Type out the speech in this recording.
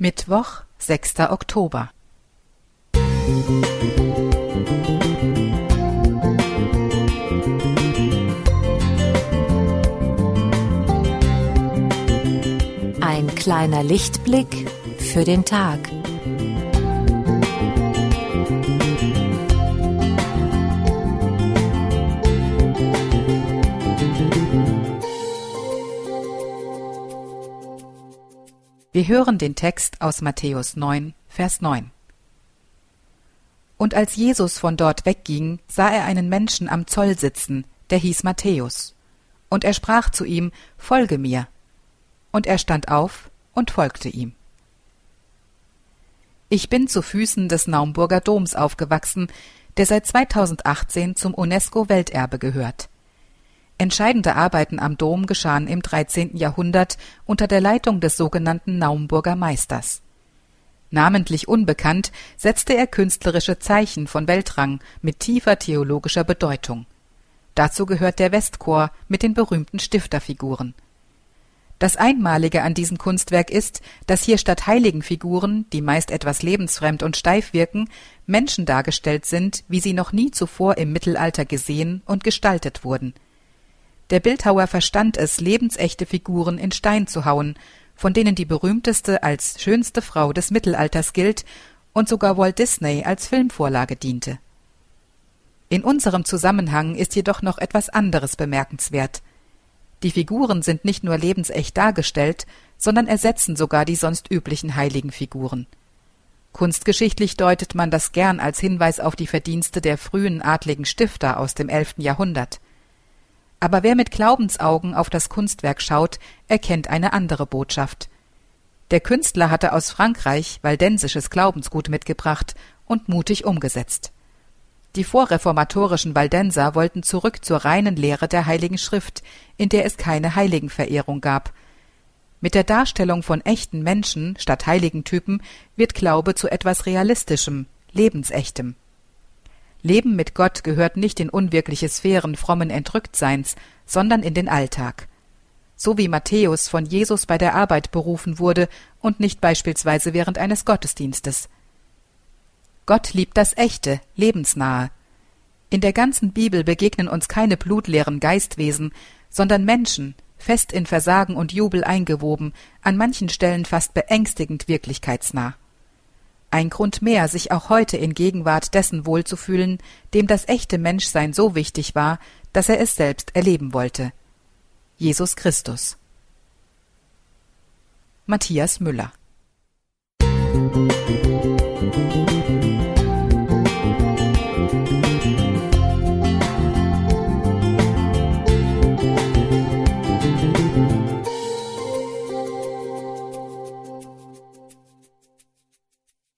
Mittwoch, 6. Oktober. Ein kleiner Lichtblick für den Tag. Wir hören den Text aus Matthäus 9, Vers 9. Und als Jesus von dort wegging, sah er einen Menschen am Zoll sitzen, der hieß Matthäus. Und er sprach zu ihm, Folge mir. Und er stand auf und folgte ihm. Ich bin zu Füßen des Naumburger Doms aufgewachsen, der seit 2018 zum UNESCO-Welterbe gehört. Entscheidende Arbeiten am Dom geschahen im 13. Jahrhundert unter der Leitung des sogenannten Naumburger Meisters. Namentlich unbekannt setzte er künstlerische Zeichen von Weltrang mit tiefer theologischer Bedeutung. Dazu gehört der Westchor mit den berühmten Stifterfiguren. Das Einmalige an diesem Kunstwerk ist, dass hier statt heiligen Figuren, die meist etwas lebensfremd und steif wirken, Menschen dargestellt sind, wie sie noch nie zuvor im Mittelalter gesehen und gestaltet wurden – der Bildhauer verstand es, lebensechte Figuren in Stein zu hauen, von denen die berühmteste als schönste Frau des Mittelalters gilt und sogar Walt Disney als Filmvorlage diente. In unserem Zusammenhang ist jedoch noch etwas anderes bemerkenswert. Die Figuren sind nicht nur lebensecht dargestellt, sondern ersetzen sogar die sonst üblichen heiligen Figuren. Kunstgeschichtlich deutet man das gern als Hinweis auf die Verdienste der frühen adligen Stifter aus dem elften Jahrhundert. Aber wer mit Glaubensaugen auf das Kunstwerk schaut, erkennt eine andere Botschaft. Der Künstler hatte aus Frankreich waldensisches Glaubensgut mitgebracht und mutig umgesetzt. Die vorreformatorischen Waldenser wollten zurück zur reinen Lehre der Heiligen Schrift, in der es keine Heiligenverehrung gab. Mit der Darstellung von echten Menschen statt Heiligentypen wird Glaube zu etwas Realistischem, Lebensechtem. Leben mit Gott gehört nicht in unwirkliche Sphären frommen Entrücktseins, sondern in den Alltag. So wie Matthäus von Jesus bei der Arbeit berufen wurde und nicht beispielsweise während eines Gottesdienstes. Gott liebt das Echte, Lebensnahe. In der ganzen Bibel begegnen uns keine blutleeren Geistwesen, sondern Menschen, fest in Versagen und Jubel eingewoben, an manchen Stellen fast beängstigend wirklichkeitsnah. Ein Grund mehr, sich auch heute in Gegenwart dessen wohlzufühlen, dem das echte Menschsein so wichtig war, dass er es selbst erleben wollte. Jesus Christus. Matthias Müller Musik